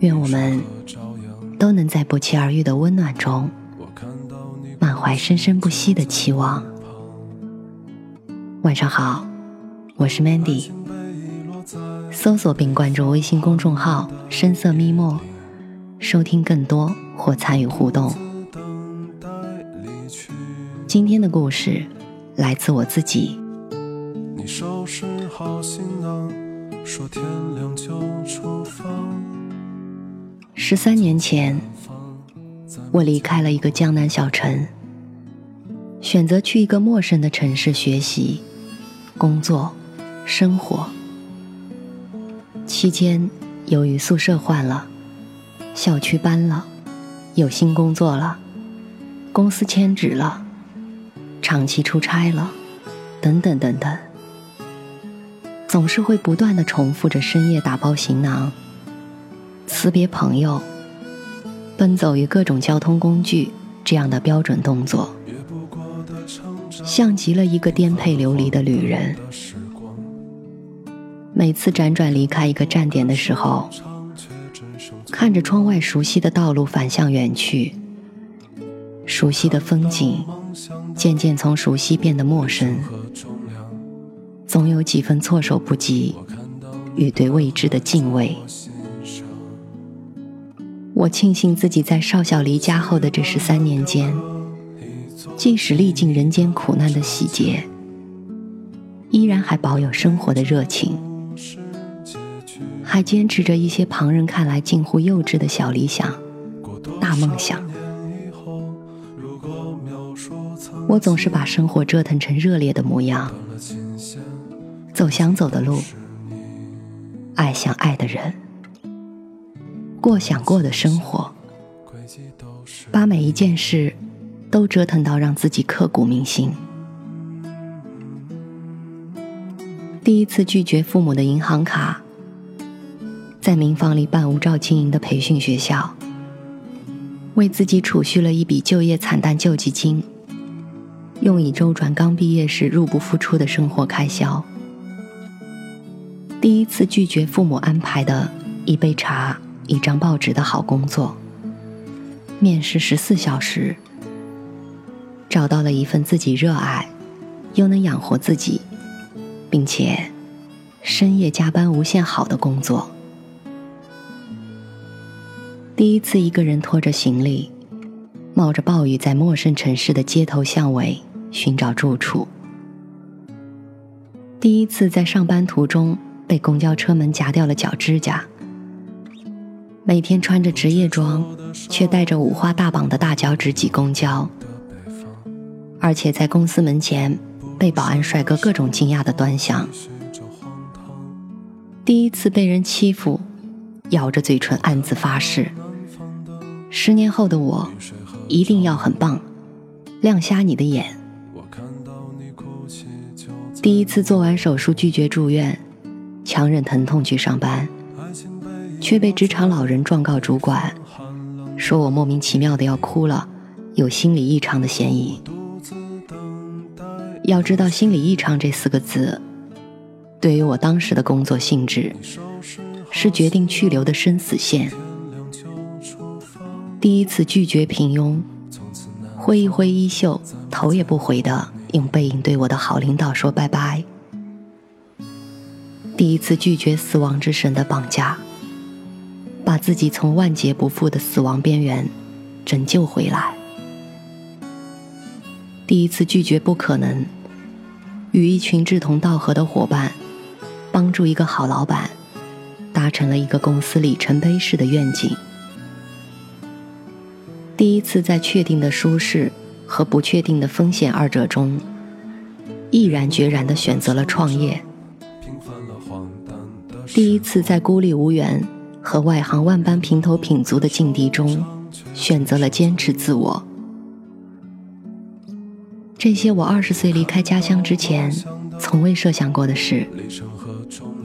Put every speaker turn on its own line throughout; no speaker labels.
愿我们。都能在不期而遇的温暖中，满怀生生不息的期望。晚上好，我是 Mandy。搜索并关注微信公众号“深色咪墨”，收听更多或参与互动。今天的故事来自我自己。你收拾好行囊，说天亮就出发。十三年前，我离开了一个江南小城，选择去一个陌生的城市学习、工作、生活。期间，由于宿舍换了，校区搬了，有新工作了，公司迁址了，长期出差了，等等等等，总是会不断的重复着深夜打包行囊。辞别朋友，奔走于各种交通工具，这样的标准动作，像极了一个颠沛流离的旅人。每次辗转离开一个站点的时候，看着窗外熟悉的道路反向远去，熟悉的风景渐渐从熟悉变得陌生，总有几分措手不及与对未知的敬畏。我庆幸自己在少小离家后的这十三年间，即使历尽人间苦难的洗劫，依然还保有生活的热情，还坚持着一些旁人看来近乎幼稚的小理想、大梦想。我总是把生活折腾成热烈的模样，走想走的路，爱想爱的人。过想过的生活，把每一件事都折腾到让自己刻骨铭心。第一次拒绝父母的银行卡，在民房里办无照经营的培训学校，为自己储蓄了一笔就业惨淡救济金，用以周转刚毕业时入不敷出的生活开销。第一次拒绝父母安排的一杯茶。一张报纸的好工作，面试十四小时，找到了一份自己热爱，又能养活自己，并且深夜加班无限好的工作。第一次一个人拖着行李，冒着暴雨在陌生城市的街头巷尾寻找住处。第一次在上班途中被公交车门夹掉了脚指甲。每天穿着职业装，却带着五花大绑的大脚趾挤公交，而且在公司门前被保安帅哥各种惊讶的端详。第一次被人欺负，咬着嘴唇暗自发誓：十年后的我一定要很棒，亮瞎你的眼。第一次做完手术拒绝住院，强忍疼痛去上班。却被职场老人状告主管，说我莫名其妙的要哭了，有心理异常的嫌疑。要知道“心理异常”这四个字，对于我当时的工作性质，是决定去留的生死线。第一次拒绝平庸，挥一挥衣袖，头也不回的用背影对我的好领导说拜拜。第一次拒绝死亡之神的绑架。把自己从万劫不复的死亡边缘拯救回来。第一次拒绝不可能，与一群志同道合的伙伴，帮助一个好老板，达成了一个公司里程碑式的愿景。第一次在确定的舒适和不确定的风险二者中，毅然决然的选择了创业。第一次在孤立无援。和外行万般平头品足的境地中，选择了坚持自我。这些我二十岁离开家乡之前，从未设想过的事，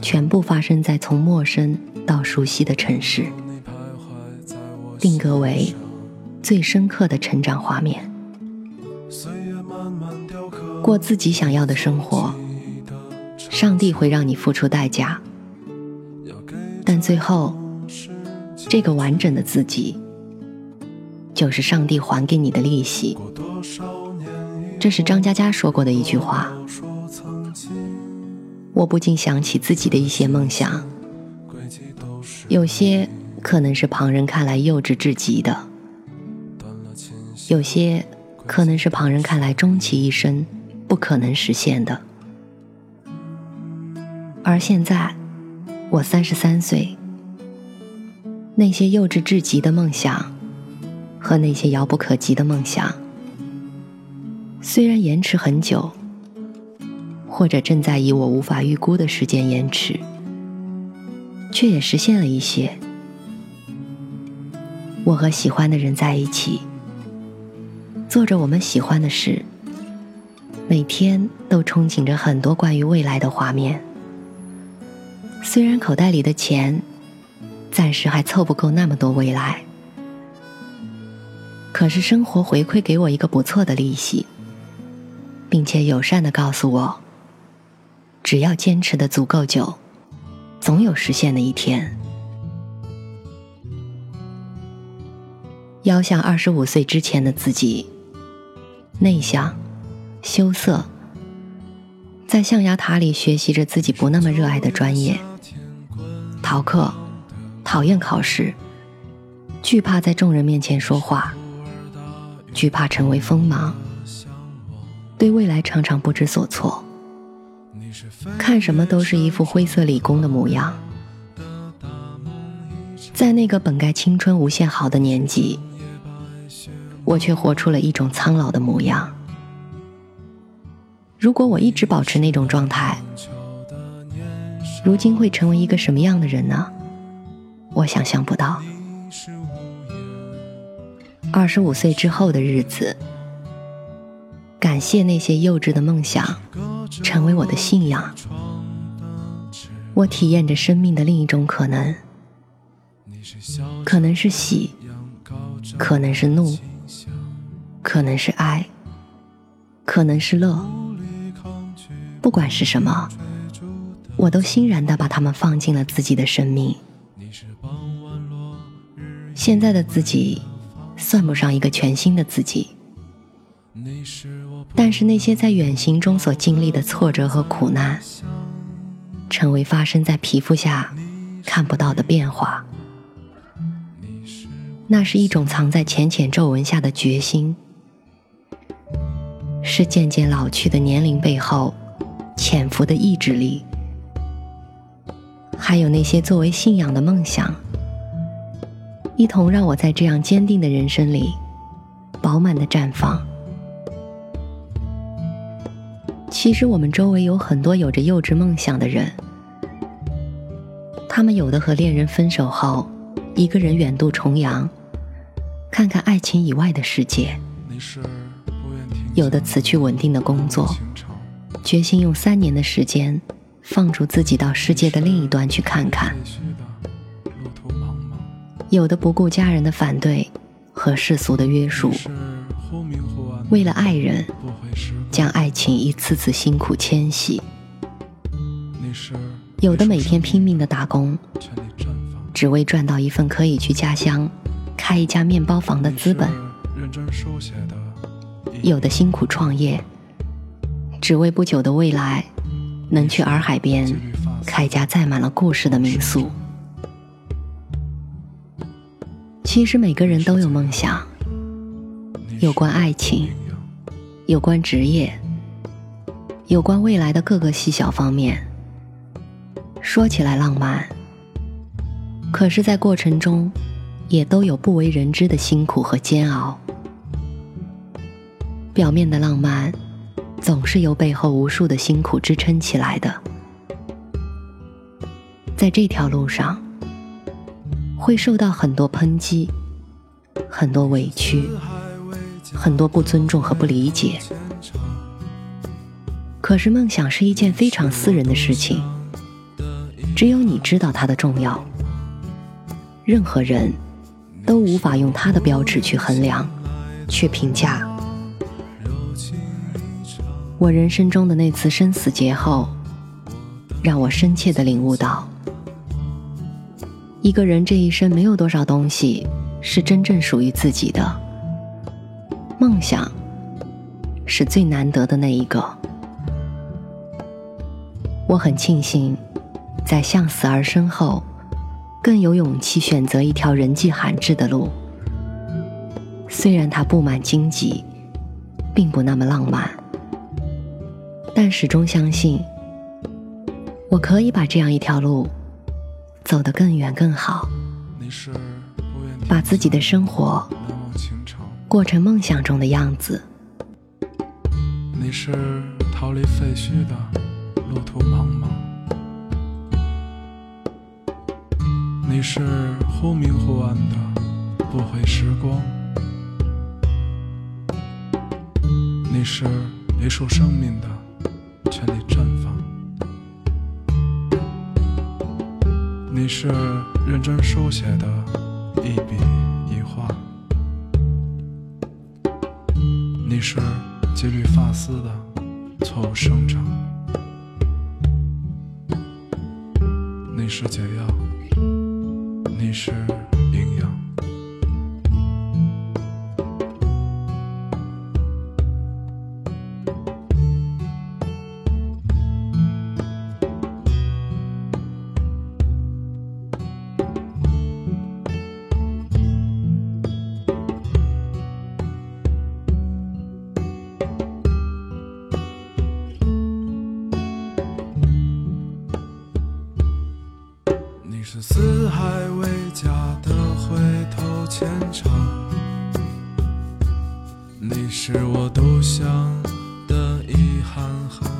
全部发生在从陌生到熟悉的城市，定格为最深刻的成长画面。过自己想要的生活，上帝会让你付出代价，但最后，这个完整的自己，就是上帝还给你的利息。这是张嘉佳说过的一句话，我不禁想起自己的一些梦想，有些可能是旁人看来幼稚至极的，有些可能是旁人看来终其一生不可能实现的。而现在，我三十三岁，那些幼稚至极的梦想，和那些遥不可及的梦想。虽然延迟很久，或者正在以我无法预估的时间延迟，却也实现了一些。我和喜欢的人在一起，做着我们喜欢的事，每天都憧憬着很多关于未来的画面。虽然口袋里的钱暂时还凑不够那么多未来，可是生活回馈给我一个不错的利息。并且友善的告诉我，只要坚持的足够久，总有实现的一天。要像二十五岁之前的自己，内向、羞涩，在象牙塔里学习着自己不那么热爱的专业，逃课，讨厌考试，惧怕在众人面前说话，惧怕成为锋芒。对未来常常不知所措，看什么都是一副灰色理工的模样。在那个本该青春无限好的年纪，我却活出了一种苍老的模样。如果我一直保持那种状态，如今会成为一个什么样的人呢？我想象不到。二十五岁之后的日子。感谢那些幼稚的梦想，成为我的信仰。我体验着生命的另一种可能，可能是喜，可能是怒，可能是爱，可能是乐。不管是什么，我都欣然的把它们放进了自己的生命。现在的自己，算不上一个全新的自己。但是那些在远行中所经历的挫折和苦难，成为发生在皮肤下看不到的变化。那是一种藏在浅浅皱纹下的决心，是渐渐老去的年龄背后潜伏的意志力，还有那些作为信仰的梦想，一同让我在这样坚定的人生里饱满的绽放。其实我们周围有很多有着幼稚梦想的人，他们有的和恋人分手后，一个人远渡重洋，看看爱情以外的世界；有的辞去稳定的工作，决心用三年的时间，放逐自己到世界的另一端去看看；有的不顾家人的反对和世俗的约束，为了爱人。将爱情一次次辛苦迁徙，有的每天拼命的打工，只为赚到一份可以去家乡开一家面包房的资本；有的辛苦创业，只为不久的未来能去洱海边开家载满了故事的民宿。其实每个人都有梦想，有关爱情。有关职业，有关未来的各个细小方面，说起来浪漫，可是，在过程中，也都有不为人知的辛苦和煎熬。表面的浪漫，总是由背后无数的辛苦支撑起来的。在这条路上，会受到很多抨击，很多委屈，很多不尊重和不理解。可是梦想是一件非常私人的事情，只有你知道它的重要。任何人都无法用他的标尺去衡量，去评价。我人生中的那次生死劫后，让我深切的领悟到，一个人这一生没有多少东西是真正属于自己的，梦想是最难得的那一个。我很庆幸，在向死而生后。更有勇气选择一条人迹罕至的路，虽然它布满荆棘，并不那么浪漫，但始终相信，我可以把这样一条路走得更远更好，把自己的生活过成梦想中的样子。你是逃离废墟的路途茫茫。你是忽明忽暗的不悔时光，你是一束生命的全力绽放，你是认真书写的一笔一画，你是几缕发丝的错误生长，你是解药。你是是四海为家的回头牵肠，你是我独享的遗憾。